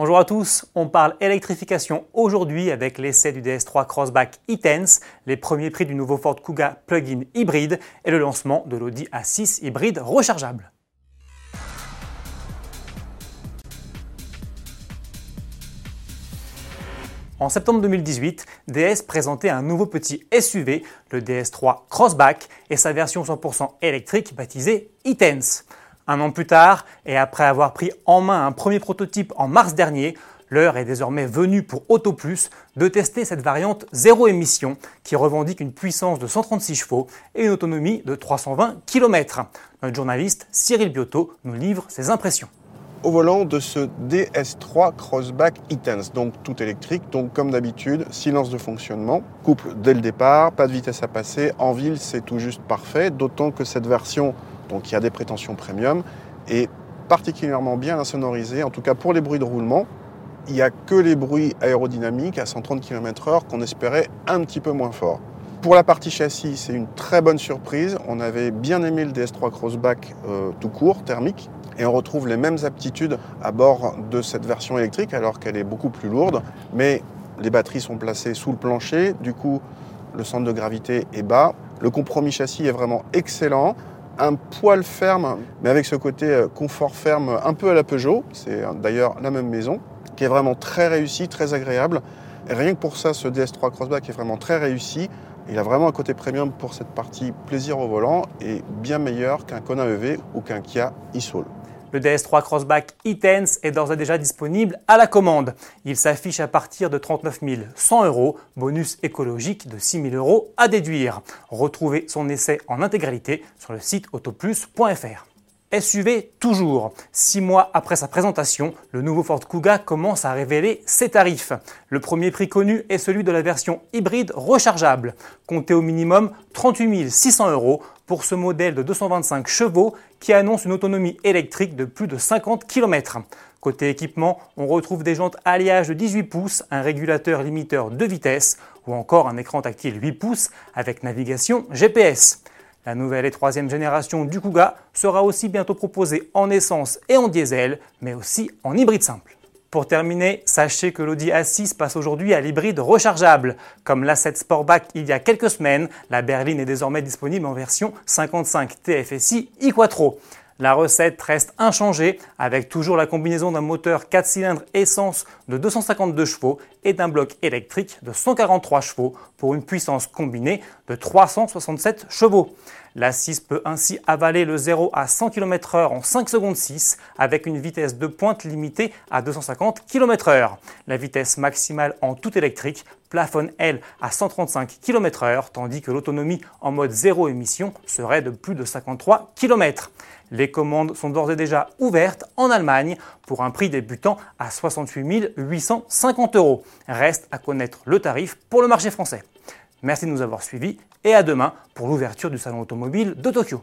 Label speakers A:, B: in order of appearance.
A: Bonjour à tous, on parle électrification aujourd'hui avec l'essai du DS3 Crossback e-Tense, les premiers prix du nouveau Ford Kuga plug-in hybride et le lancement de l'Audi A6 hybride rechargeable. En septembre 2018, DS présentait un nouveau petit SUV, le DS3 Crossback, et sa version 100% électrique baptisée e-Tense. Un an plus tard, et après avoir pris en main un premier prototype en mars dernier, l'heure est désormais venue pour AutoPlus de tester cette variante zéro émission qui revendique une puissance de 136 chevaux et une autonomie de 320 km. Notre journaliste Cyril Biotto nous livre ses impressions
B: au volant de ce DS3 Crossback e-Tense, donc tout électrique, donc comme d'habitude, silence de fonctionnement, couple dès le départ, pas de vitesse à passer, en ville c'est tout juste parfait, d'autant que cette version donc il y a des prétentions premium, et particulièrement bien insonorisé, en tout cas pour les bruits de roulement. Il n'y a que les bruits aérodynamiques à 130 km/h qu'on espérait un petit peu moins fort. Pour la partie châssis, c'est une très bonne surprise. On avait bien aimé le DS3 Crossback euh, tout court, thermique, et on retrouve les mêmes aptitudes à bord de cette version électrique alors qu'elle est beaucoup plus lourde, mais les batteries sont placées sous le plancher, du coup le centre de gravité est bas. Le compromis châssis est vraiment excellent un poil ferme, mais avec ce côté euh, confort ferme un peu à la Peugeot, c'est euh, d'ailleurs la même maison, qui est vraiment très réussi, très agréable. Rien que pour ça, ce DS3 Crossback est vraiment très réussi. Il a vraiment un côté premium pour cette partie plaisir au volant et bien meilleur qu'un Kona EV ou qu'un Kia e-Soul.
A: Le DS3 Crossback e-Tense est d'ores et déjà disponible à la commande. Il s'affiche à partir de 39 100 euros, bonus écologique de 6 000 euros à déduire. Retrouvez son essai en intégralité sur le site autoplus.fr. SUV toujours. Six mois après sa présentation, le nouveau Ford Kuga commence à révéler ses tarifs. Le premier prix connu est celui de la version hybride rechargeable. Comptez au minimum 38 600 euros pour ce modèle de 225 chevaux qui annonce une autonomie électrique de plus de 50 km. Côté équipement, on retrouve des jantes alliage de 18 pouces, un régulateur limiteur de vitesse ou encore un écran tactile 8 pouces avec navigation GPS. La nouvelle et troisième génération du Kuga sera aussi bientôt proposée en essence et en diesel, mais aussi en hybride simple. Pour terminer, sachez que l'Audi A6 passe aujourd'hui à l'hybride rechargeable. Comme l'A7 Sportback il y a quelques semaines, la berline est désormais disponible en version 55 TFSI e-Quattro. La recette reste inchangée avec toujours la combinaison d'un moteur 4 cylindres essence de 252 chevaux et d'un bloc électrique de 143 chevaux pour une puissance combinée de 367 chevaux. La 6 peut ainsi avaler le 0 à 100 km/h en 5 secondes 6 avec une vitesse de pointe limitée à 250 km/h. La vitesse maximale en tout électrique plafonne elle à 135 km/h tandis que l'autonomie en mode zéro émission serait de plus de 53 km. Les commandes sont d'ores et déjà ouvertes en Allemagne pour un prix débutant à 68 850 euros. Reste à connaître le tarif pour le marché français. Merci de nous avoir suivis et à demain pour l'ouverture du salon automobile de Tokyo.